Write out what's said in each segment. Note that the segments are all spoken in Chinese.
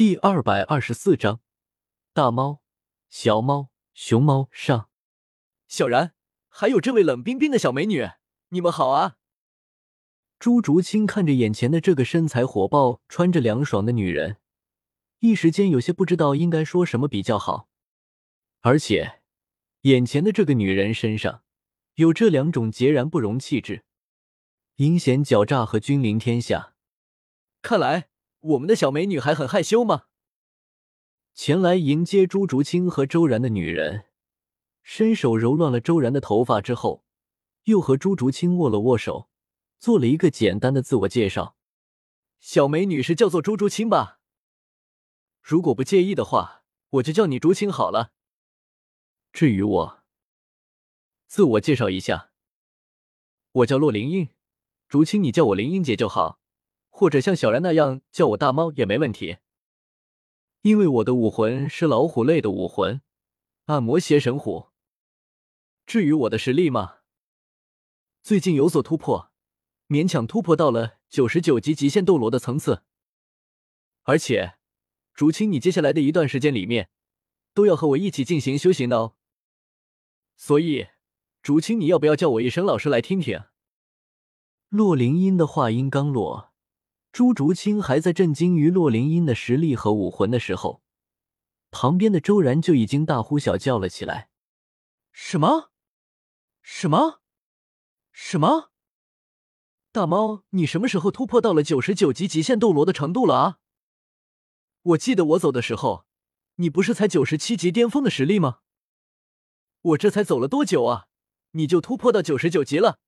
第二百二十四章，大猫、小猫、熊猫上。小然，还有这位冷冰冰的小美女，你们好啊！朱竹清看着眼前的这个身材火爆、穿着凉爽的女人，一时间有些不知道应该说什么比较好。而且，眼前的这个女人身上有这两种截然不容气质：阴险狡诈和君临天下。看来。我们的小美女还很害羞吗？前来迎接朱竹清和周然的女人，伸手揉乱了周然的头发之后，又和朱竹清握了握手，做了一个简单的自我介绍。小美女是叫做朱竹清吧？如果不介意的话，我就叫你竹清好了。至于我，自我介绍一下，我叫洛灵英，竹清你叫我灵英姐就好。或者像小然那样叫我大猫也没问题，因为我的武魂是老虎类的武魂，按摩邪神虎。至于我的实力嘛，最近有所突破，勉强突破到了九十九级极限斗罗的层次。而且，竹青，你接下来的一段时间里面，都要和我一起进行修行的哦。所以，竹青，你要不要叫我一声老师来听听？洛灵音的话音刚落。朱竹清还在震惊于洛灵音的实力和武魂的时候，旁边的周然就已经大呼小叫了起来：“什么？什么？什么？大猫，你什么时候突破到了九十九级极限斗罗的程度了啊？我记得我走的时候，你不是才九十七级巅峰的实力吗？我这才走了多久啊，你就突破到九十九级了？”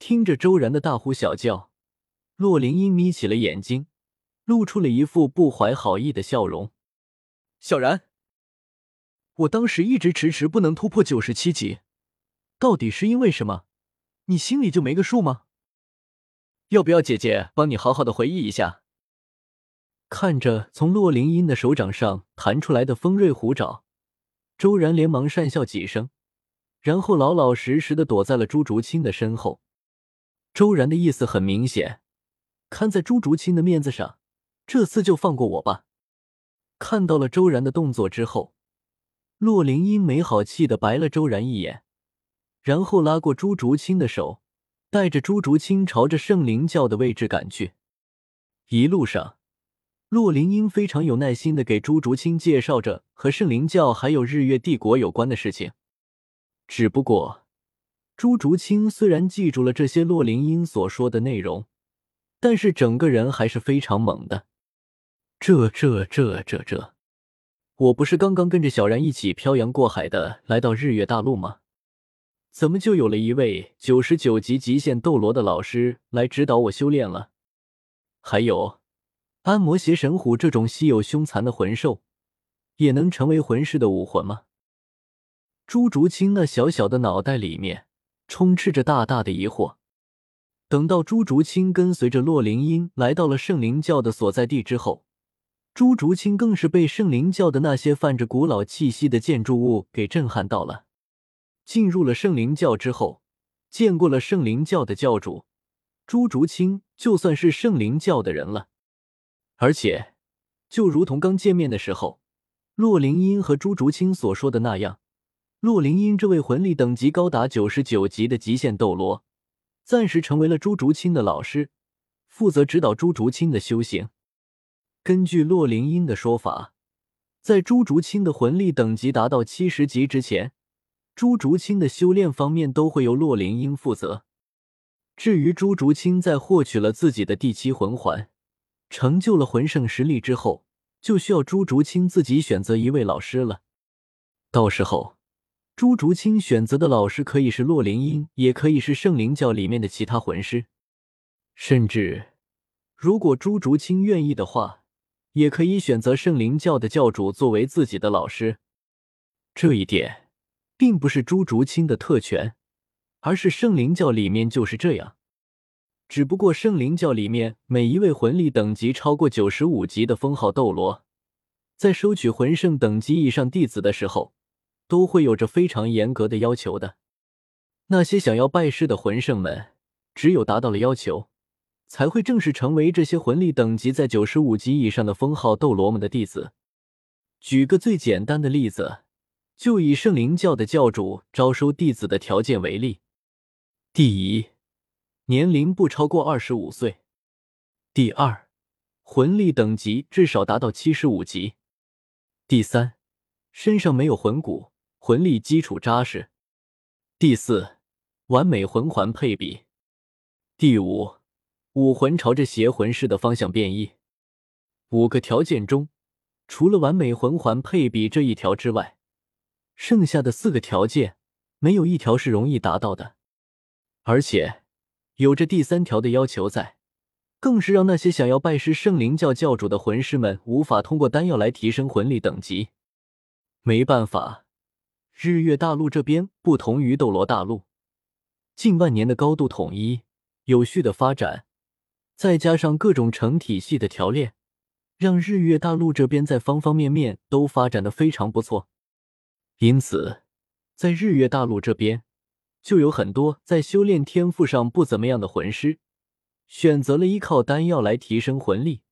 听着周然的大呼小叫。洛灵英眯起了眼睛，露出了一副不怀好意的笑容。小然，我当时一直迟迟不能突破九十七级，到底是因为什么？你心里就没个数吗？要不要姐姐帮你好好的回忆一下？看着从洛灵英的手掌上弹出来的锋锐虎爪，周然连忙讪笑几声，然后老老实实的躲在了朱竹清的身后。周然的意思很明显。看在朱竹清的面子上，这次就放过我吧。看到了周然的动作之后，洛灵英没好气的白了周然一眼，然后拉过朱竹清的手，带着朱竹清朝着圣灵教的位置赶去。一路上，洛灵英非常有耐心的给朱竹清介绍着和圣灵教还有日月帝国有关的事情。只不过，朱竹清虽然记住了这些洛灵英所说的内容。但是整个人还是非常猛的，这这这这这，我不是刚刚跟着小然一起漂洋过海的来到日月大陆吗？怎么就有了一位九十九级极限斗罗的老师来指导我修炼了？还有，安魔邪神虎这种稀有凶残的魂兽，也能成为魂师的武魂吗？朱竹清那小小的脑袋里面充斥着大大的疑惑。等到朱竹清跟随着洛灵英来到了圣灵教的所在地之后，朱竹清更是被圣灵教的那些泛着古老气息的建筑物给震撼到了。进入了圣灵教之后，见过了圣灵教的教主，朱竹清就算是圣灵教的人了。而且，就如同刚见面的时候，洛灵英和朱竹清所说的那样，洛灵英这位魂力等级高达九十九级的极限斗罗。暂时成为了朱竹清的老师，负责指导朱竹清的修行。根据洛灵英的说法，在朱竹清的魂力等级达到七十级之前，朱竹清的修炼方面都会由洛灵英负责。至于朱竹清在获取了自己的第七魂环，成就了魂圣实力之后，就需要朱竹清自己选择一位老师了。到时候。朱竹清选择的老师可以是洛灵英，也可以是圣灵教里面的其他魂师，甚至如果朱竹清愿意的话，也可以选择圣灵教的教主作为自己的老师。这一点并不是朱竹清的特权，而是圣灵教里面就是这样。只不过圣灵教里面每一位魂力等级超过九十五级的封号斗罗，在收取魂圣等级以上弟子的时候。都会有着非常严格的要求的。那些想要拜师的魂圣们，只有达到了要求，才会正式成为这些魂力等级在九十五级以上的封号斗罗们的弟子。举个最简单的例子，就以圣灵教的教主招收弟子的条件为例：第一，年龄不超过二十五岁；第二，魂力等级至少达到七十五级；第三，身上没有魂骨，魂力基础扎实；第四，完美魂环配比；第五。武魂朝着邪魂师的方向变异。五个条件中，除了完美魂环配比这一条之外，剩下的四个条件没有一条是容易达到的。而且有着第三条的要求在，更是让那些想要拜师圣灵教教主的魂师们无法通过丹药来提升魂力等级。没办法，日月大陆这边不同于斗罗大陆，近万年的高度统一、有序的发展。再加上各种成体系的调炼，让日月大陆这边在方方面面都发展的非常不错。因此，在日月大陆这边，就有很多在修炼天赋上不怎么样的魂师，选择了依靠丹药来提升魂力，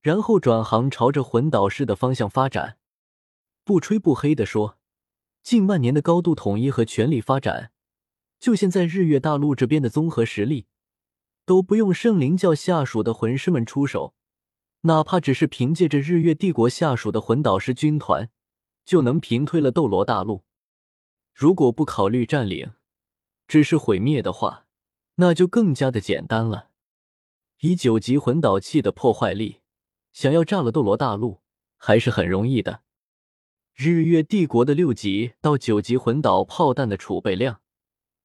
然后转行朝着魂导师的方向发展。不吹不黑的说，近万年的高度统一和全力发展，就现在日月大陆这边的综合实力。都不用圣灵教下属的魂师们出手，哪怕只是凭借着日月帝国下属的魂导师军团，就能平推了斗罗大陆。如果不考虑占领，只是毁灭的话，那就更加的简单了。以九级魂导器的破坏力，想要炸了斗罗大陆还是很容易的。日月帝国的六级到九级魂导炮弹的储备量，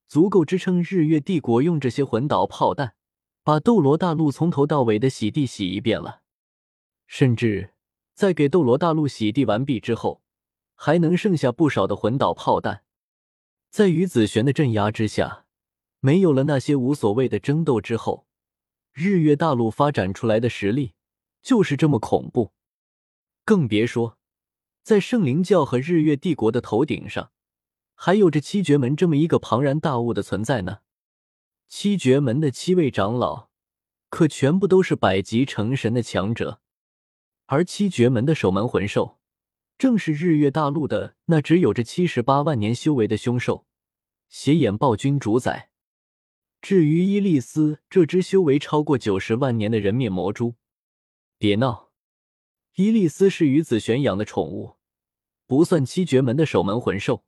足够支撑日月帝国用这些魂导炮弹。把斗罗大陆从头到尾的洗地洗一遍了，甚至在给斗罗大陆洗地完毕之后，还能剩下不少的魂导炮弹。在于子璇的镇压之下，没有了那些无所谓的争斗之后，日月大陆发展出来的实力就是这么恐怖。更别说，在圣灵教和日月帝国的头顶上，还有着七绝门这么一个庞然大物的存在呢。七绝门的七位长老，可全部都是百级成神的强者，而七绝门的守门魂兽，正是日月大陆的那只有着七十八万年修为的凶兽——邪眼暴君主宰。至于伊利斯这只修为超过九十万年的人面魔蛛，别闹！伊利斯是于子璇养的宠物，不算七绝门的守门魂兽。